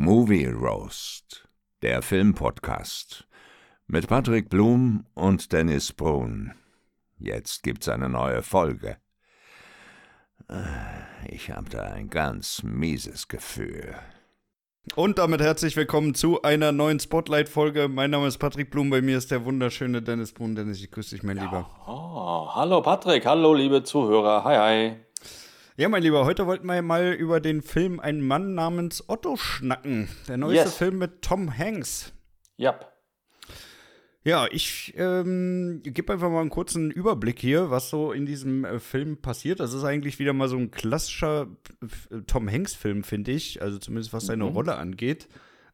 Movie Roast, der Filmpodcast mit Patrick Blum und Dennis Brun. Jetzt gibt's eine neue Folge. Ich habe da ein ganz mieses Gefühl. Und damit herzlich willkommen zu einer neuen Spotlight-Folge. Mein Name ist Patrick Blum, bei mir ist der wunderschöne Dennis Brun. Dennis, ich grüße dich, mein ja. Lieber. Oh, hallo Patrick, hallo liebe Zuhörer, hi hi. Ja, mein Lieber, heute wollten wir mal über den Film Ein Mann namens Otto schnacken. Der neueste yes. Film mit Tom Hanks. Ja. Yep. Ja, ich ähm, gebe einfach mal einen kurzen Überblick hier, was so in diesem äh, Film passiert. Das ist eigentlich wieder mal so ein klassischer äh, Tom Hanks-Film, finde ich. Also zumindest was seine mhm. Rolle angeht.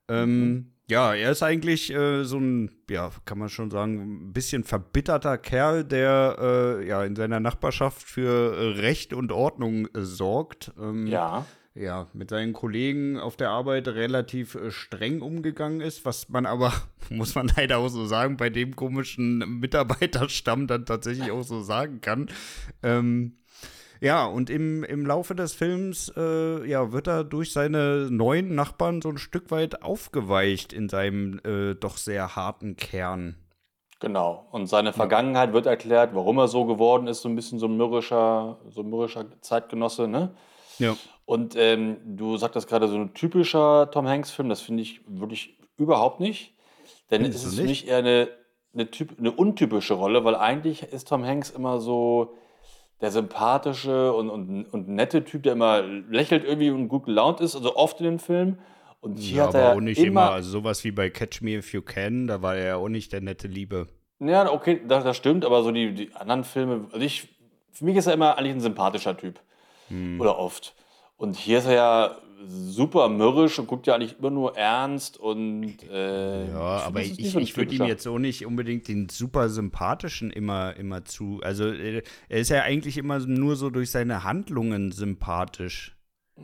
Ähm, mhm. Ja, er ist eigentlich äh, so ein, ja, kann man schon sagen, ein bisschen verbitterter Kerl, der äh, ja in seiner Nachbarschaft für äh, Recht und Ordnung äh, sorgt. Ähm, ja. Ja, mit seinen Kollegen auf der Arbeit relativ äh, streng umgegangen ist, was man aber, muss man leider auch so sagen, bei dem komischen Mitarbeiterstamm dann tatsächlich auch so sagen kann. Ähm, ja, und im, im Laufe des Films äh, ja, wird er durch seine neuen Nachbarn so ein Stück weit aufgeweicht in seinem äh, doch sehr harten Kern. Genau. Und seine Vergangenheit wird erklärt, warum er so geworden ist, so ein bisschen so ein mürrischer, so ein mürrischer Zeitgenosse, ne? Ja. Und ähm, du sagtest gerade so ein typischer Tom Hanks-Film, das finde ich wirklich überhaupt nicht. Denn es ist für mich eher eine, eine, typ, eine untypische Rolle, weil eigentlich ist Tom Hanks immer so der sympathische und, und, und nette Typ, der immer lächelt irgendwie und gut gelaunt ist, also oft in den Filmen. Und hier ja, hat er aber auch nicht immer, immer, also sowas wie bei Catch Me If You Can, da war er ja auch nicht der nette Liebe. Ja, okay, das, das stimmt, aber so die, die anderen Filme, also ich, für mich ist er immer eigentlich ein sympathischer Typ. Hm. Oder oft. Und hier ist er ja super mürrisch und guckt ja eigentlich immer nur ernst und äh, ja, aber ich, ich, ich würde ihm jetzt auch nicht unbedingt den super sympathischen immer immer zu. Also äh, er ist ja eigentlich immer nur so durch seine Handlungen sympathisch.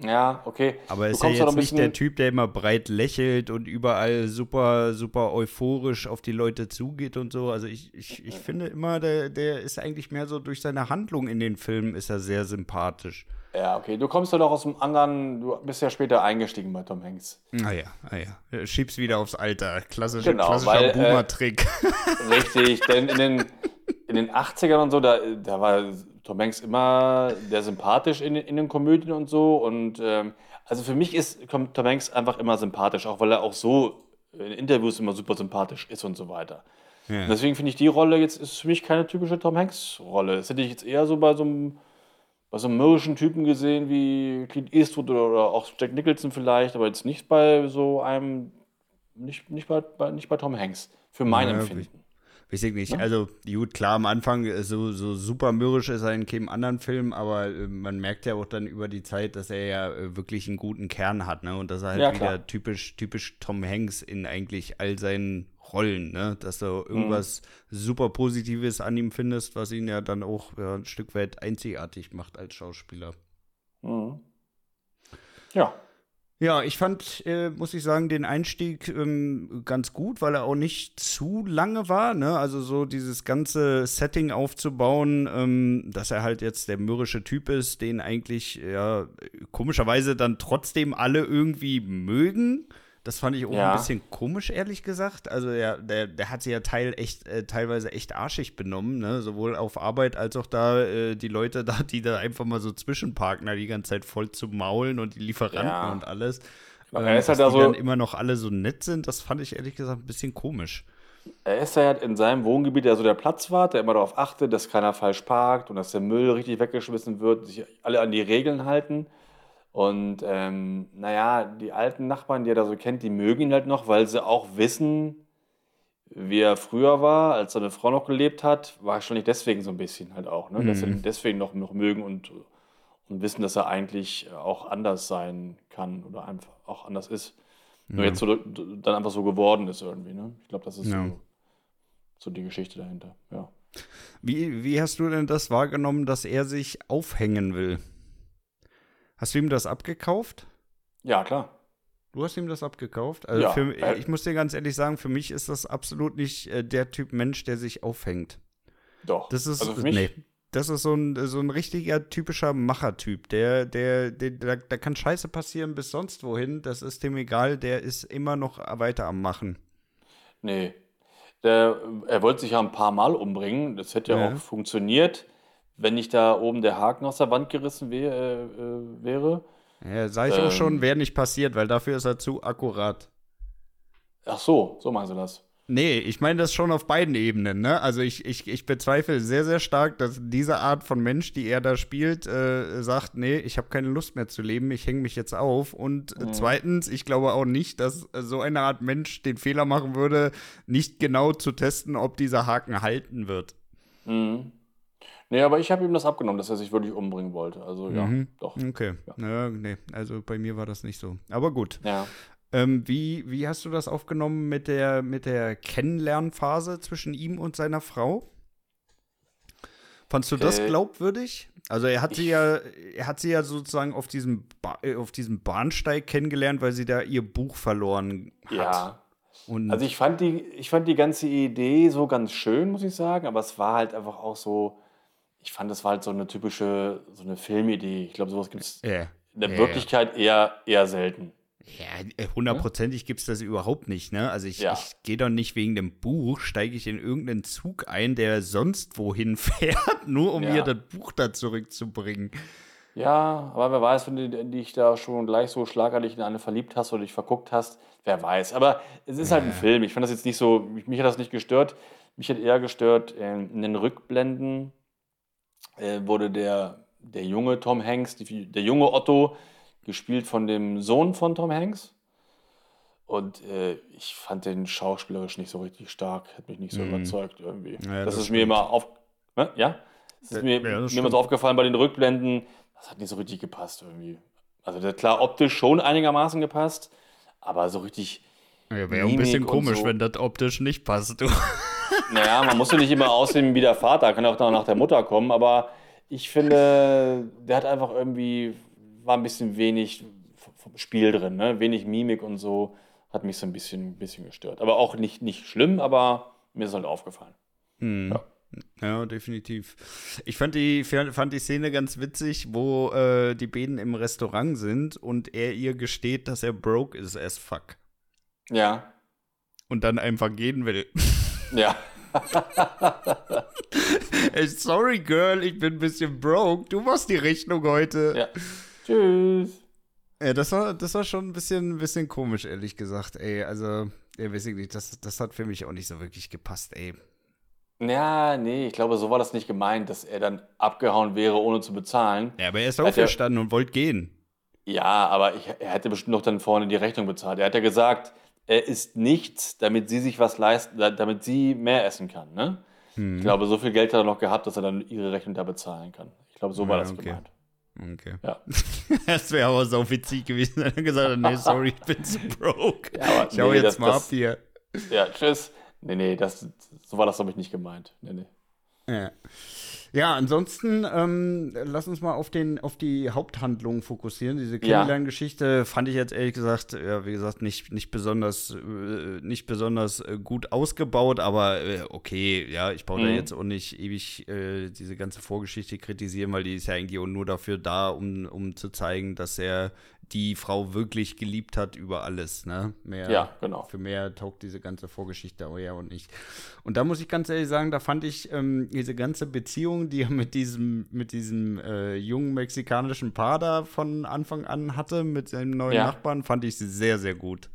Ja, okay. Aber er ist ja jetzt nicht der Typ, der immer breit lächelt und überall super, super euphorisch auf die Leute zugeht und so. Also ich, ich, ich finde immer, der, der ist eigentlich mehr so durch seine Handlung in den Filmen ist er sehr sympathisch. Ja, okay. Du kommst ja doch aus dem anderen, du bist ja später eingestiegen bei Tom Hanks. Ah ja, ah ja. Schieb's wieder aufs Alter. Klassische, genau, klassischer äh, Boomer-Trick. Äh, richtig, denn in den, in den 80ern und so, da, da war Tom Hanks immer der sympathisch in, in den Komödien und so. Und ähm, also für mich ist Tom Hanks einfach immer sympathisch, auch weil er auch so in Interviews immer super sympathisch ist und so weiter. Ja. deswegen finde ich die Rolle jetzt ist für mich keine typische Tom Hanks-Rolle. Das hätte ich jetzt eher so bei so einem bei so mürrischen Typen gesehen wie Clint Eastwood oder, oder, auch Jack Nicholson vielleicht, aber jetzt nicht bei so einem, nicht, nicht, bei, bei nicht bei Tom Hanks, für mein ja, Empfinden. Weiß ich nicht. Ja? Also, gut, klar, am Anfang äh, so, so super mürrisch ist er in keinem anderen Film, aber äh, man merkt ja auch dann über die Zeit, dass er ja äh, wirklich einen guten Kern hat, ne? Und dass er halt ja, wieder typisch, typisch Tom Hanks in eigentlich all seinen Rollen, ne? Dass du irgendwas mhm. super Positives an ihm findest, was ihn ja dann auch ja, ein Stück weit einzigartig macht als Schauspieler. Mhm. Ja. Ja, ich fand, äh, muss ich sagen, den Einstieg ähm, ganz gut, weil er auch nicht zu lange war. Ne? Also so dieses ganze Setting aufzubauen, ähm, dass er halt jetzt der mürrische Typ ist, den eigentlich ja komischerweise dann trotzdem alle irgendwie mögen. Das fand ich auch ja. ein bisschen komisch, ehrlich gesagt. Also der, der, der hat sich ja teil echt, äh, teilweise echt arschig benommen, ne? Sowohl auf Arbeit als auch da äh, die Leute da, die da einfach mal so zwischenparken, da die ganze Zeit voll zu maulen und die Lieferanten ja. und alles. Aber er ist halt dass die dann immer noch alle so nett sind, das fand ich ehrlich gesagt ein bisschen komisch. Er ist ja in seinem Wohngebiet der so der Platzwart, der immer darauf achtet, dass keiner falsch parkt und dass der Müll richtig weggeschmissen wird, sich alle an die Regeln halten. Und ähm, naja, die alten Nachbarn, die er da so kennt, die mögen ihn halt noch, weil sie auch wissen, wie er früher war, als seine Frau noch gelebt hat, wahrscheinlich deswegen so ein bisschen halt auch, ne? Mhm. dass sie ihn deswegen noch, noch mögen und, und wissen, dass er eigentlich auch anders sein kann oder einfach auch anders ist. Ja. Nur jetzt so, dann einfach so geworden ist irgendwie. Ne? Ich glaube, das ist ja. so, so die Geschichte dahinter. Ja. Wie, wie hast du denn das wahrgenommen, dass er sich aufhängen will? Hast du ihm das abgekauft? Ja, klar. Du hast ihm das abgekauft? Also ja, für, äh, ich muss dir ganz ehrlich sagen, für mich ist das absolut nicht äh, der Typ Mensch, der sich aufhängt. Doch. Das ist, also für mich, nee. das ist so ein, so ein richtiger typischer Machertyp. Der, der, der, da, da kann Scheiße passieren bis sonst wohin. Das ist dem egal. Der ist immer noch weiter am Machen. Nee. Der, er wollte sich ja ein paar Mal umbringen. Das hätte ja, Ja. auch funktioniert, wenn nicht da oben der Haken aus der Wand gerissen wär, äh, äh, wäre. Ja, sag ich auch Ähm. schon, wäre nicht passiert, weil dafür ist er zu akkurat. Ach so, so meinst du das. Nee, ich meine das schon auf beiden Ebenen, ne? Also ich, ich, ich bezweifle sehr, sehr stark, dass diese Art von Mensch, die er da spielt, äh, sagt, nee, ich habe keine Lust mehr zu leben, ich hänge mich jetzt auf. Und äh, zweitens, ich glaube auch nicht, dass so eine Art Mensch den Fehler machen würde, nicht genau zu testen, ob dieser Haken halten wird. Mhm. Nee, aber ich habe ihm das abgenommen, dass er sich wirklich umbringen wollte. Also ja, Mhm. doch. Okay. Ja, nee, also bei mir war das nicht so. Aber gut. Ja. Ähm, wie, wie hast du das aufgenommen mit der, mit der Kennenlernphase zwischen ihm und seiner Frau? Fandst du das Äh, glaubwürdig? Also er hat sie ich- ja, er hat sie ja sozusagen auf diesem, ba äh, auf diesem Bahnsteig kennengelernt, weil sie da ihr Buch verloren hat. Ja. Und Also ich fand die, ich fand die ganze Idee so ganz schön, muss ich sagen, aber es war halt einfach auch so, ich fand, das war halt so eine typische, so eine Filmidee. Ich glaube, sowas gibt es ja, in der ja, Wirklichkeit eher, eher selten. ja, äh, hundertprozentig gibt es das überhaupt nicht, ne? Also ich, Ja. ich gehe doch nicht wegen dem Buch, steige ich in irgendeinen Zug ein, der sonst wohin fährt, nur um Ja. mir das Buch da zurückzubringen. Ja, aber wer weiß, wenn du dich da schon gleich so schlagartig in eine verliebt hast oder dich verguckt hast, wer weiß. Aber es ist halt ein Film. Ich fand das jetzt nicht so, mich, mich hat das nicht gestört. Mich hat eher gestört, äh, in den Rückblenden äh, wurde der, der junge Tom Hanks, die, der junge Otto, gespielt von dem Sohn von Tom Hanks. Und äh, ich fand den schauspielerisch nicht so richtig stark, hat mich nicht so überzeugt irgendwie. Mhm. Ja, das, das ist mir immer auf. Hä? Ja? Das ist mir, ja, das mir immer so aufgefallen bei den Rückblenden, das hat nicht so richtig gepasst irgendwie. Also hat klar optisch schon einigermaßen gepasst, aber so richtig. Ja, wäre ein bisschen komisch, so. wenn das optisch nicht passt. Du. Naja, man muss ja nicht immer aussehen wie der Vater, kann auch nach der Mutter kommen, aber ich finde, der hat einfach irgendwie, war ein bisschen wenig vom Spiel drin, ne? wenig Mimik und so, hat mich so ein bisschen, bisschen gestört. Aber auch nicht, nicht schlimm, aber mir ist halt aufgefallen. Hm. Ja. Ja, definitiv. Ich fand die, fand die Szene ganz witzig, wo äh, die beiden im Restaurant sind und er ihr gesteht, dass er broke ist as fuck. Ja, Und dann einfach gehen will. ja. Ey, Sorry, Girl, ich bin ein bisschen broke. Du machst die Rechnung heute. ja. Tschüss. Ja, das war, das war schon ein bisschen, ein bisschen komisch, ehrlich gesagt, ey. Also, ja, weiß ich nicht, das, das hat für mich auch nicht so wirklich gepasst, ey. Ja, nee, ich glaube, so war das nicht gemeint, dass er dann abgehauen wäre, ohne zu bezahlen. Ja, aber er ist Hat er- aufgestanden und wollte gehen. Ja, aber ich, er hätte bestimmt noch dann vorne die Rechnung bezahlt. Er hat ja gesagt, er isst nichts, damit sie sich was leisten, da- damit sie mehr essen kann. Ne? Hm. Ich glaube, so viel Geld hat er noch gehabt, dass er dann ihre Rechnung da bezahlen kann. Ich glaube, so war Ja, das okay. gemeint. Okay. Ja. Das wäre aber so witzig gewesen, wenn er gesagt hat, nee, sorry, ich bin zu broke. Ja, aber ich hau nee, jetzt das- mal ab hier. Ja, tschüss. Nee, nee, das, so war das, glaube ich, nicht gemeint. Nee, nee. Ja, ja ansonsten ähm, lass uns mal auf, den, auf die Haupthandlung fokussieren. Diese Kennenlerngeschichte fand ich jetzt ehrlich gesagt, ja, wie gesagt, nicht, nicht besonders, äh, nicht besonders äh, gut ausgebaut, aber äh, okay, ja, ich brauche da Mhm. jetzt auch nicht ewig äh, diese ganze Vorgeschichte kritisieren, weil die ist ja eigentlich auch nur dafür da, um, um zu zeigen, dass er die Frau wirklich geliebt hat über alles, ne? Mehr, Ja, genau. Für mehr taugt diese ganze Vorgeschichte auch ja und nicht. Und da muss ich ganz ehrlich sagen, da fand ich ähm, diese ganze Beziehung, die er mit diesem, mit diesem äh, jungen mexikanischen Paar da von Anfang an hatte, mit seinem neuen Ja. Nachbarn, fand ich sehr, sehr gut.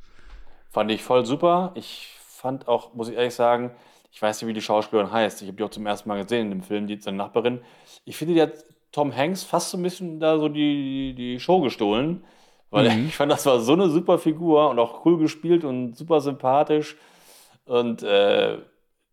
Fand ich voll super. Ich fand auch, muss ich ehrlich sagen, ich weiß nicht, wie die Schauspielerin heißt. Ich habe die auch zum ersten Mal gesehen in dem Film, die seine Nachbarin. Ich finde, die hat Tom Hanks fast so ein bisschen da so die, die Show gestohlen. Weil Mhm. ich fand, das war so eine super Figur und auch cool gespielt und super sympathisch. Und äh,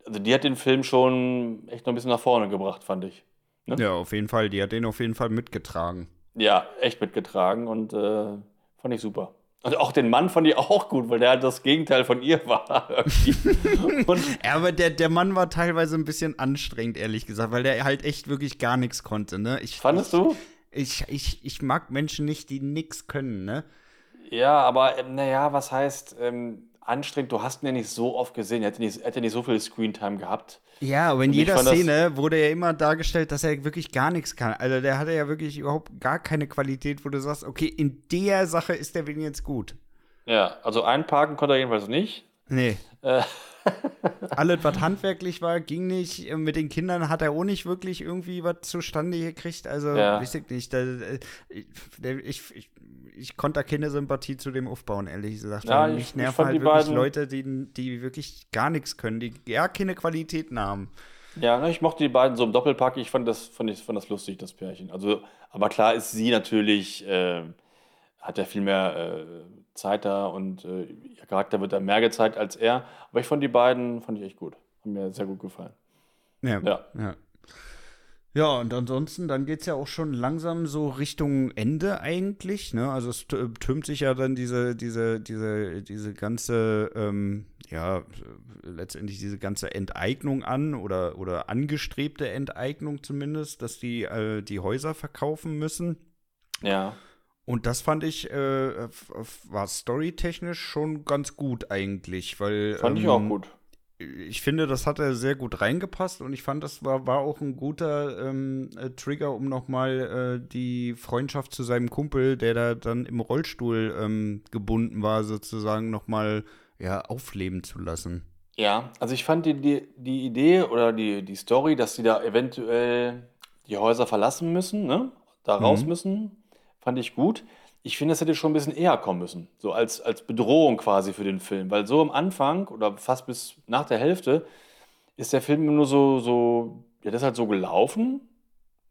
also die hat den Film schon echt noch ein bisschen nach vorne gebracht, fand ich. Ne? Ja, auf jeden Fall. Die hat den auf jeden Fall mitgetragen. Ja, echt mitgetragen und äh, fand ich super. Und auch den Mann fand ich auch gut, weil der halt das Gegenteil von ihr war. Ja, aber der, der Mann war teilweise ein bisschen anstrengend, ehrlich gesagt, weil der halt echt wirklich gar nichts konnte, ne? Ich, fandest du? Ich, ich, ich mag Menschen nicht, die nichts können, ne? Ja, aber ähm, naja, was heißt, ähm, anstrengend. Du hast ihn ja nicht so oft gesehen. Er hätte nicht, hätte nicht so viel Screentime gehabt. Ja, aber in jeder Szene wurde ja immer dargestellt, dass er wirklich gar nichts kann. Also der hatte ja wirklich überhaupt gar keine Qualität, wo du sagst, okay, in der Sache ist der jetzt gut. Ja, also einparken konnte er jedenfalls nicht. Nee. Äh. Alles, was handwerklich war, ging nicht. Mit den Kindern hat er auch nicht wirklich irgendwie was zustande gekriegt. Also, ja. weiß ich nicht. Äh, ich, ich, ich konnte da keine Sympathie zu dem aufbauen, ehrlich gesagt. Ja, ich, mich nerven halt wirklich Leute, die, die wirklich gar nichts können, die gar keine Qualitäten haben. Ja, ne, ich mochte die beiden so im Doppelpack. Ich fand das, fand ich, fand das lustig, das Pärchen. Also, aber klar ist sie natürlich, äh, hat ja viel mehr äh, Zeit da und äh, ihr Charakter wird da mehr gezeigt als er. Aber ich fand die beiden, fand ich echt gut. Haben mir sehr gut gefallen. Ja. Ja. ja. Ja, und ansonsten, dann geht es ja auch schon langsam so Richtung Ende eigentlich. Ne? Also es türmt sich ja dann diese, diese, diese, diese ganze, ähm, ja, letztendlich diese ganze Enteignung an oder, oder angestrebte Enteignung zumindest, dass die äh, die Häuser verkaufen müssen. Ja. Und das fand ich, äh, war storytechnisch schon ganz gut eigentlich, weil. Fand ähm, ich auch gut ich finde, das hat er sehr gut reingepasst und ich fand, das war, war auch ein guter ähm, äh, Trigger, um nochmal äh, die Freundschaft zu seinem Kumpel, der da dann im Rollstuhl ähm, gebunden war, sozusagen nochmal ja, aufleben zu lassen. Ja, also ich fand die, die, die Idee oder die, die Story, dass sie da eventuell die Häuser verlassen müssen, ne? da raus mhm. müssen, fand ich gut ich finde, das hätte schon ein bisschen eher kommen müssen. So als, als Bedrohung quasi für den Film. Weil so am Anfang oder fast bis nach der Hälfte ist der Film nur so, so ja, das ist halt so gelaufen,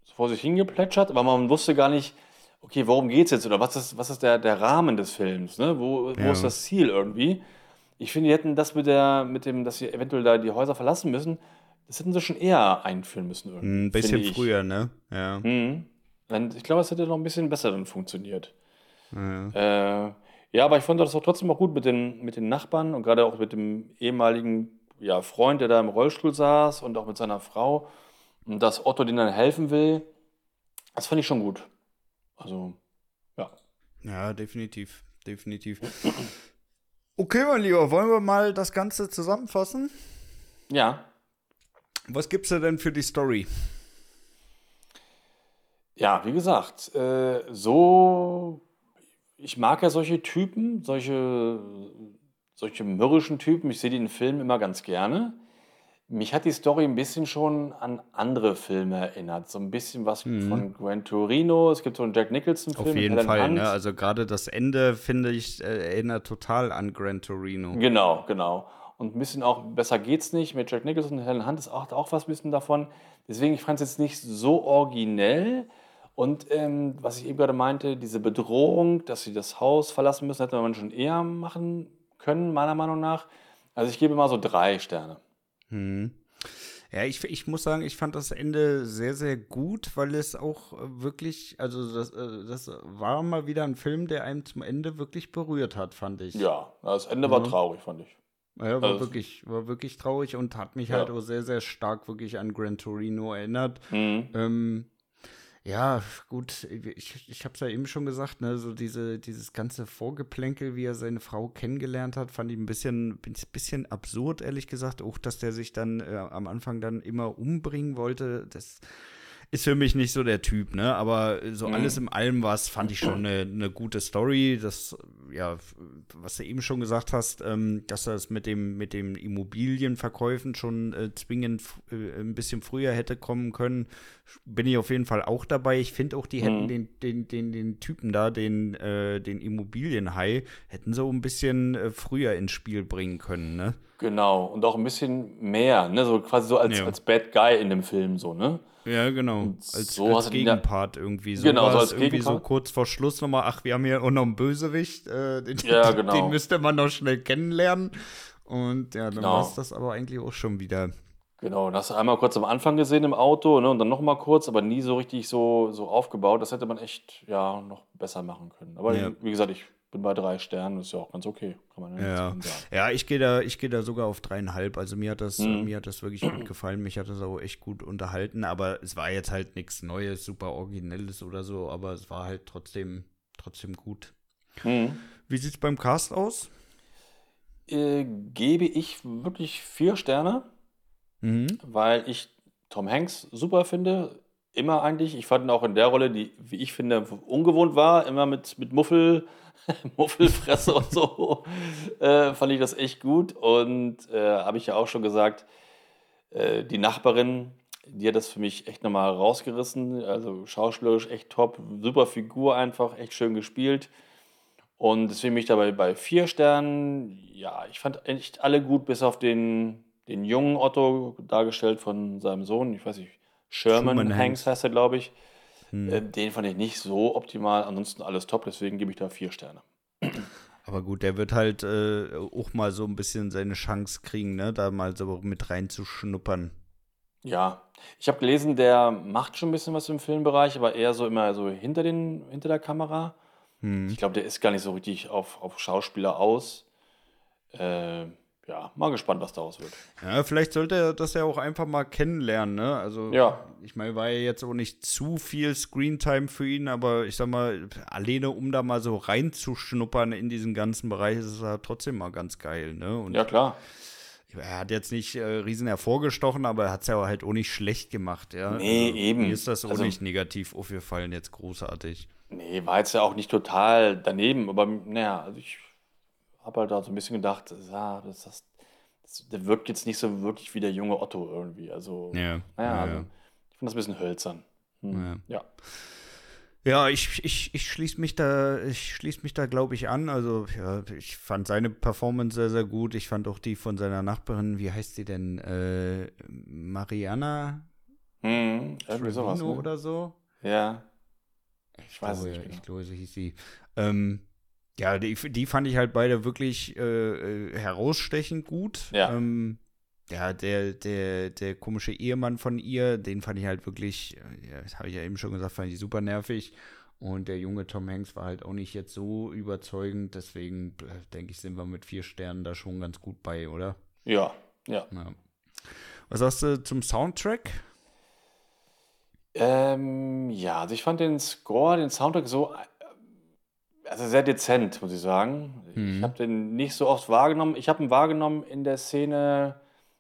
so vor sich hingeplätschert, aber man wusste gar nicht, okay, worum geht es jetzt oder was ist, was ist der, der Rahmen des Films, ne? Wo, wo ja. ist das Ziel irgendwie? Ich finde, die hätten das mit, der, mit dem, dass sie eventuell da die Häuser verlassen müssen, das hätten sie schon eher einführen müssen. Irgendwie, ein bisschen früher, ne? Ja. Mhm. Ich glaube, es hätte noch ein bisschen besser dann funktioniert. Ja. Äh, ja, aber ich fand das auch trotzdem auch gut mit den, mit den Nachbarn und gerade auch mit dem ehemaligen ja, Freund, der da im Rollstuhl saß und auch mit seiner Frau. Und dass Otto denen dann helfen will, das fand ich schon gut. Also, ja. Ja, definitiv. Definitiv. Okay, mein Lieber, wollen wir mal das Ganze zusammenfassen? Ja. Was gibt's denn für die Story? Ja, wie gesagt, äh, so ich mag ja solche Typen, solche, solche mürrischen Typen. Ich sehe die in Filmen immer ganz gerne. Mich hat die Story ein bisschen schon an andere Filme erinnert. So ein bisschen was mhm. von Gran Torino. Es gibt so einen Jack Nicholson-Film. Auf jeden Fall, ne? Also gerade das Ende, finde ich, äh, erinnert total an Gran Torino. Genau, genau. Und ein bisschen auch Besser geht's nicht mit Jack Nicholson und Helen Hunt ist auch, auch was ein bisschen davon. Deswegen, ich fand es jetzt nicht so originell. Und ähm, was ich eben gerade meinte, diese Bedrohung, dass sie das Haus verlassen müssen, hätte man schon eher machen können, meiner Meinung nach. Also ich gebe mal so drei Sterne. Hm. Ja, ich, ich muss sagen, ich fand das Ende sehr, sehr gut, weil es auch wirklich, also das, äh, das war mal wieder ein Film, der einem zum Ende wirklich berührt hat, fand ich. Ja, das Ende ja. war traurig, fand ich. Ja, war also, wirklich, war wirklich traurig und hat mich ja. halt auch sehr, sehr stark wirklich an Gran Torino erinnert. Mhm. Ähm, ja, gut, ich, ich habe es ja eben schon gesagt, ne, so diese, dieses ganze Vorgeplänkel, wie er seine Frau kennengelernt hat, fand ich ein bisschen, bisschen absurd, ehrlich gesagt. Auch, dass der sich dann äh, am Anfang dann immer umbringen wollte, das ist für mich nicht so der Typ, ne? Aber so mhm. alles im allem was fand ich schon eine, eine gute Story. Das, ja, was du eben schon gesagt hast, ähm, dass das mit dem, mit dem Immobilienverkäufen schon äh, zwingend äh, ein bisschen früher hätte kommen können, bin ich auf jeden Fall auch dabei. Ich finde auch, die mhm. hätten den, den, den, den Typen da, den, äh, den Immobilienhai, hätten so ein bisschen äh, früher ins Spiel bringen können, ne? Genau, und auch ein bisschen mehr, ne? So quasi so als, ja. als Bad Guy in dem Film, so, ne? Ja, genau. Als, so als Gegenpart irgendwie. So genau, so als irgendwie Gegenpart. so kurz vor Schluss nochmal, ach, wir haben hier auch noch einen Bösewicht, äh, den, ja, genau. den müsste man noch schnell kennenlernen. Und ja, dann genau. war es das aber eigentlich auch schon wieder. Genau, das hast du einmal kurz am Anfang gesehen im Auto, ne, und dann nochmal kurz, aber nie so richtig so, so aufgebaut. Das hätte man echt, ja, noch besser machen können. Aber ja. wie gesagt, ich bin bei drei Sternen, ist ja auch ganz okay, kann man ja, sagen. Ja, ich gehe da, ich da sogar auf dreieinhalb. Also mir hat das, mhm. mir hat das wirklich gut gefallen. Mich hat das auch echt gut unterhalten. Aber es war jetzt halt nichts Neues, super Originelles oder so. Aber es war halt trotzdem, trotzdem gut. Mhm. Wie sieht's beim Cast aus? äh, gebe ich wirklich vier Sterne, Mhm. weil ich Tom Hanks super finde. Immer eigentlich. Ich fand ihn auch in der Rolle, die, wie ich finde, ungewohnt war, immer mit, mit Muffel, Muffelfresse und so, äh, fand ich das echt gut. Und äh, habe ich ja auch schon gesagt, äh, die Nachbarin, die hat das für mich echt nochmal rausgerissen. Also schauspielerisch echt top, super Figur einfach, echt schön gespielt. Und deswegen bin ich dabei bei vier Sternen. Ja, ich fand echt alle gut, bis auf den, den jungen Otto, dargestellt von seinem Sohn. Ich weiß nicht, Sherman Truman Hanks heißt er, glaube ich. Hm. Äh, Den fand ich nicht so optimal. Ansonsten alles top, deswegen gebe ich da vier Sterne. Aber gut, der wird halt äh, auch mal so ein bisschen seine Chance kriegen, ne, da mal so mit reinzuschnuppern. Ja, ich habe gelesen, der macht schon ein bisschen was im Filmbereich, aber eher so immer so hinter, den, hinter der Kamera. Hm. Ich glaube, der ist gar nicht so richtig auf, auf Schauspieler aus. Äh, mal gespannt, was daraus wird. Ja, vielleicht sollte er das ja auch einfach mal kennenlernen, ne? Also, Ja. ich meine, war ja jetzt auch nicht zu viel Screentime für ihn, aber ich sag mal, alleine um da mal so reinzuschnuppern in diesen ganzen Bereich, ist es ja trotzdem mal ganz geil, ne? Und Ja, klar. er hat jetzt nicht äh, riesen hervorgestochen, aber er hat es ja halt auch nicht schlecht gemacht, ja? Nee, also, eben. Mir ist das auch Also- nicht negativ aufgefallen, jetzt großartig. Nee, war jetzt ja auch nicht total daneben, aber naja, also ich habe halt da so ein bisschen gedacht, ja, das, das, das, der wirkt jetzt nicht so wirklich wie der junge Otto irgendwie. Also, Ja, naja, ja, also, ja. ich finde das ein bisschen hölzern. Hm. Ja. Ja, ich, ich, ich schließe mich da, ich schließe mich da, glaube ich, an. Also, ja, ich fand seine Performance sehr, sehr gut. Ich fand auch die von seiner Nachbarin, wie heißt sie denn? Äh, Mariana Hm, irgendwie sowas. Ne? oder so? Ja. Ich weiß es glaube, nicht genau. ich glaube, so hieß sie. Ähm, ja, die, die fand ich halt beide wirklich äh, äh, herausstechend gut. Ja. Ähm, ja, der, der, der komische Ehemann von ihr, den fand ich halt wirklich, äh, ja, das habe ich ja eben schon gesagt, fand ich super nervig. Und der junge Tom Hanks war halt auch nicht jetzt so überzeugend. Deswegen äh, denke ich, sind wir mit vier Sternen da schon ganz gut bei, oder? Ja, ja. Ja. Was sagst du zum Soundtrack? Ähm, ja, also ich fand den Score, den Soundtrack so, also sehr dezent, muss ich sagen. Ich Mhm. habe den nicht so oft wahrgenommen. Ich habe ihn wahrgenommen in der Szene,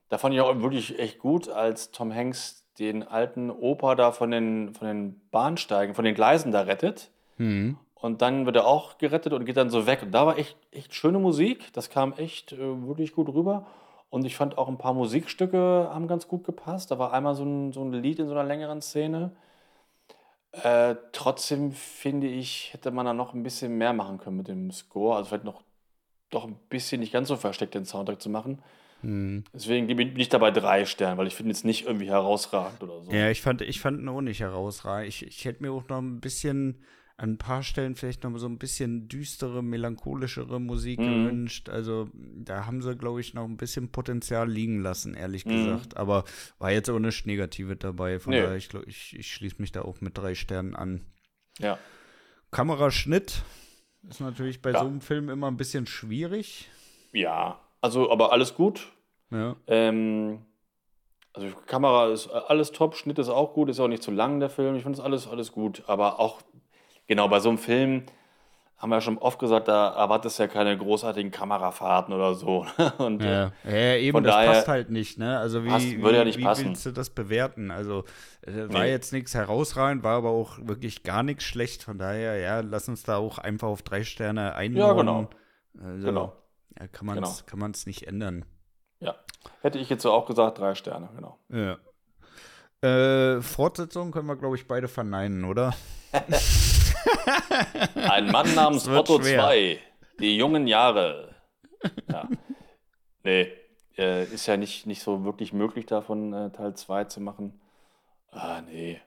da fand ich auch wirklich echt gut, als Tom Hanks den alten Opa da von den, von den Bahnsteigen, von den Gleisen da rettet. Hm. Und dann wird er auch gerettet und geht dann so weg. Und da war echt, echt schöne Musik. Das kam echt äh, wirklich gut rüber. Und ich fand auch ein paar Musikstücke haben ganz gut gepasst. Da war einmal so ein, so ein Lied in so einer längeren Szene. Äh, trotzdem finde ich, hätte man da noch ein bisschen mehr machen können mit dem Score. Also vielleicht noch doch ein bisschen nicht ganz so versteckt den Soundtrack zu machen. Hm. Deswegen gebe ich- bin ich dabei drei Sterne, weil ich finde jetzt nicht irgendwie herausragend oder so. Ja, ich fand, ich fand ihn auch nicht herausragend. Ich, ich hätte mir auch noch ein bisschen, an ein paar Stellen vielleicht noch so ein bisschen düstere, melancholischere Musik Mhm. gewünscht. Also da haben sie, glaube ich, noch ein bisschen Potenzial liegen lassen, ehrlich Mhm. gesagt. Aber war jetzt auch nichts Negatives dabei. Von Nee. daher, ich, glaub, ich, ich schließe mich da auch mit drei Sternen an. Ja. Kameraschnitt ist natürlich bei Ja. so einem Film immer ein bisschen schwierig. Ja, also aber alles gut. Ja. Ähm, also Kamera ist alles top, Schnitt ist auch gut, ist auch nicht zu lang der Film. Ich finde es alles, alles gut. Aber auch, genau, bei so einem Film haben wir ja schon oft gesagt, da erwartest du ja keine großartigen Kamerafahrten oder so. Und äh, Ja, ja eben, das passt halt nicht, ne? Also wie, passt- wie, würde ja nicht wie willst du das bewerten? Also äh, war Nee. jetzt nichts herausragend, war aber auch wirklich gar nichts schlecht. Von daher, ja, lass uns da auch einfach auf drei Sterne einordnen. genau. Also, Genau. Ja, kann man es Genau. nicht ändern. ja, hätte ich jetzt so auch gesagt, drei Sterne, genau. Ja. Äh, Fortsetzung können wir, glaube ich, beide verneinen, oder? Ein Mann namens Otto schwer. 2, die jungen Jahre. Ja. Nee, äh, ist ja nicht, nicht so wirklich möglich, davon äh, Teil 2 zu machen. Ah, nee.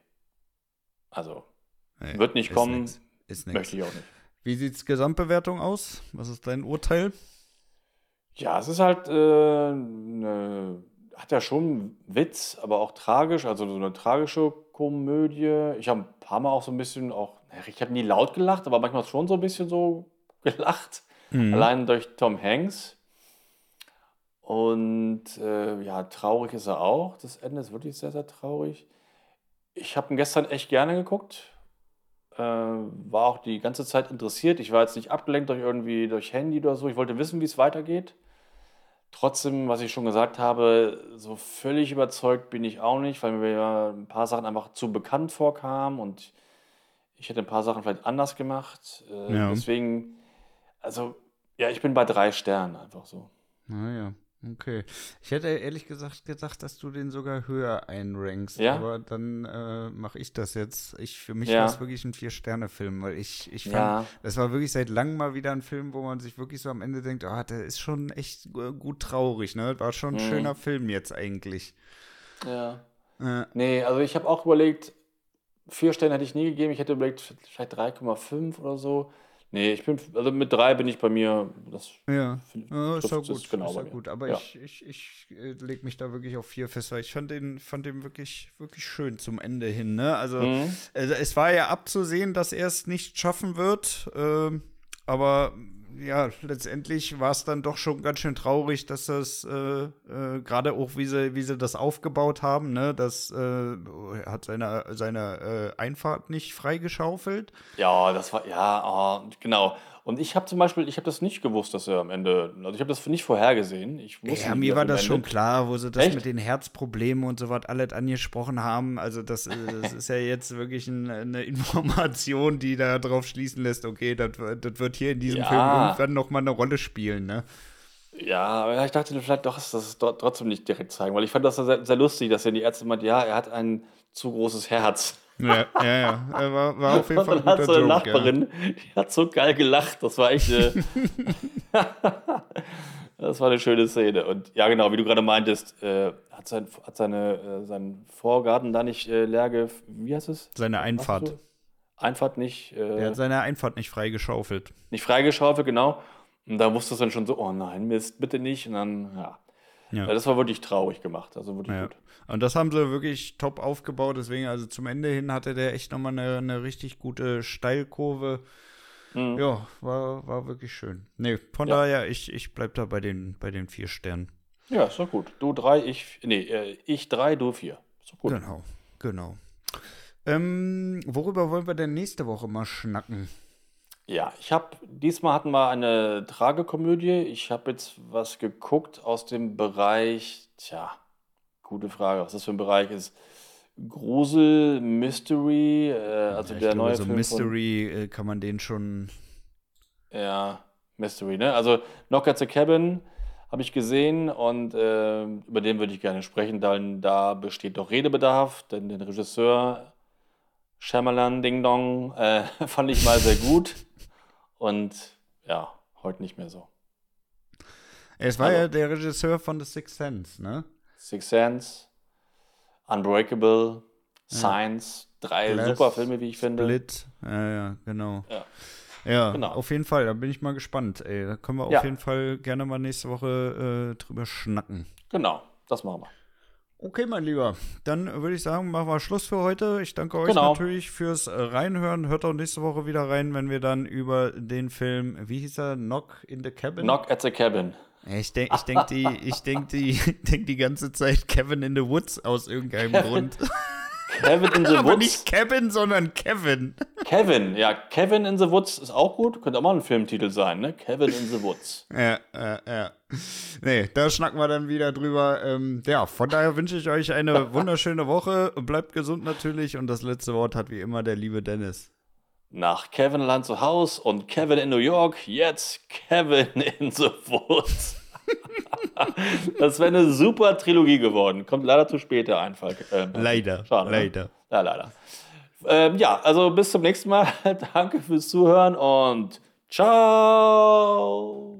Also, Nee, Wird nicht kommen. nix. Ist nix. möchte ich auch nicht. Wie sieht's Gesamtbewertung aus? Was ist dein Urteil? Ja, es ist halt, äh, ne, hat ja schon Witz, aber auch tragisch, also so eine tragische Komödie. Ich habe ein paar Mal auch so ein bisschen, auch, ich habe nie laut gelacht, aber manchmal schon so ein bisschen so gelacht. Mhm. Allein durch Tom Hanks. Und äh, ja, traurig ist er auch. Das Ende ist wirklich sehr, sehr traurig. Ich habe ihn gestern echt gerne geguckt. Äh, war auch die ganze Zeit interessiert. Ich war jetzt nicht abgelenkt durch irgendwie durch Handy oder so. Ich wollte wissen, wie es weitergeht. Trotzdem, was ich schon gesagt habe, so völlig überzeugt bin ich auch nicht, weil mir ein paar Sachen einfach zu bekannt vorkamen und ich hätte ein paar Sachen vielleicht anders gemacht. Äh, Ja. Deswegen, also ja, ich bin bei drei Sternen einfach so. Naja, okay. Ich hätte ehrlich gesagt gedacht, dass du den sogar höher einrankst, Ja? aber dann äh, mache ich das jetzt. Ich, für mich Ja. war es wirklich ein Vier-Sterne-Film, weil ich, ich fand, Ja. das war wirklich seit langem mal wieder ein Film, wo man sich wirklich so am Ende denkt, ah, der ist schon echt gut traurig, ne? War schon ein Mhm. schöner Film jetzt eigentlich. Ja. Äh, Nee, also ich habe auch überlegt, vier Sterne hätte ich nie gegeben. Ich hätte überlegt, vielleicht 3,5 oder so. Nee, ich bin, also mit drei bin ich bei mir. Das ja. find- Ja, ist ja gut, genau ist ja gut. Aber Ja. ich, ich, ich äh, lege mich da wirklich auf vier fest, weil ich fand den, fand den wirklich, wirklich schön zum Ende hin. Ne? Also Mhm. Also es war ja abzusehen, dass er es nicht schaffen wird. ähm, aber ja, letztendlich war es dann doch schon ganz schön traurig, dass das äh, äh, gerade auch, wie sie, wie sie das aufgebaut haben, ne, das äh, hat seine, seine äh, Einfahrt nicht freigeschaufelt. Ja, das war, ja, oh, genau. Und ich habe zum Beispiel, ich habe das nicht gewusst, dass er am Ende, also ich habe das nicht vorhergesehen. Ich wusste Ja, mir war das schon klar, wo sie das Echt? mit den Herzproblemen und so was alles angesprochen haben. Also das, äh, das ist ja jetzt wirklich ein, eine Information, die da drauf schließen lässt, okay, das, das wird hier in diesem Ja. Film irgendwann noch mal eine Rolle spielen, ne? Ja, aber ich dachte vielleicht doch, dass das trotzdem nicht direkt zeigen, weil ich fand das sehr, sehr lustig, dass ja die Ärzte meint, ja, er hat ein zu großes Herz. Ja, ja, ja. Er War, war auf jeden Fall ein dann hat guter so eine Joke, ja. Nachbarin, die hat so geil gelacht. Das war echt. Äh, das war eine schöne Szene. Und ja, genau, wie du gerade meintest, äh, hat, sein, hat seine, äh, seinen Vorgarten da nicht äh, leer ge. Wie heißt es? Seine Einfahrt. Einfahrt nicht, Er äh, hat seine Einfahrt nicht freigeschaufelt. nicht freigeschaufelt, genau. Und da wusste es dann schon so, oh nein, Mist, bitte nicht. Und dann, ja. Ja. Das war wirklich traurig gemacht. Also wirklich Ja. gut. Und das haben sie wirklich top aufgebaut. Deswegen, also zum Ende hin hatte der echt nochmal eine, eine richtig gute Steilkurve. Mhm. Ja, war, war wirklich schön. Nee, von Ja. daher, ich, ich bleib da bei den, bei den vier Sternen. Ja, ist doch gut. Du drei, ich. Nee, äh, ich drei, du vier. Ist doch gut. Genau, genau. Ähm, worüber wollen wir denn nächste Woche mal schnacken? Ja, ich habe, diesmal hatten wir eine Tragekomödie. Ich habe jetzt was geguckt aus dem Bereich, tja, gute Frage, was das für ein Bereich ist. Grusel, Mystery, äh, also Ja, der glaube, neue so Film Mystery äh, kann man den schon. Von, ja, Mystery, ne? Also Knock at the Cabin habe ich gesehen und äh, über den würde ich gerne sprechen, denn da besteht doch Redebedarf, denn den Regisseur Shyamalan Ding Dong äh, fand ich mal sehr gut und ja, heute nicht mehr so. Es war Also- ja der Regisseur von The Sixth Sense, ne? Six Sense, Unbreakable, Science, drei Glass, super Filme, wie ich finde. Split. Ja, ja, genau. Ja. Ja, Genau. auf jeden Fall. Da bin ich mal gespannt. Ey, da können wir Ja. auf jeden Fall gerne mal nächste Woche äh, drüber schnacken. Genau, das machen wir. Okay, mein Lieber. Dann würde ich sagen, machen wir Schluss für heute. Ich danke euch Genau. natürlich fürs Reinhören. Hört auch nächste Woche wieder rein, wenn wir dann über den Film, wie hieß er, Knock in the Cabin? Knock at the Cabin. Ich denke ich denk die, ich denk die, denk die ganze Zeit Kevin in the Woods aus irgendeinem Grund. Kevin in the Aber Woods. nicht Kevin, sondern Kevin. Kevin, ja, Kevin in the Woods ist auch gut. Könnte auch mal ein Filmtitel sein, ne? Kevin in the Woods. Ja, ja, ja. Nee, da schnacken wir dann wieder drüber. Ähm, ja, von daher wünsche ich euch eine wunderschöne Woche. Bleibt gesund natürlich. Und das letzte Wort hat wie immer der liebe Dennis. Nach Kevin Land zu Haus und Kevin in New York, jetzt Kevin in the Woods. das wäre eine super Trilogie geworden. Kommt leider zu spät, der Einfall. Ähm, Leider, Schade, ne? leider. Ja, leider. Ähm, ja, also bis zum nächsten Mal. Danke fürs Zuhören und ciao.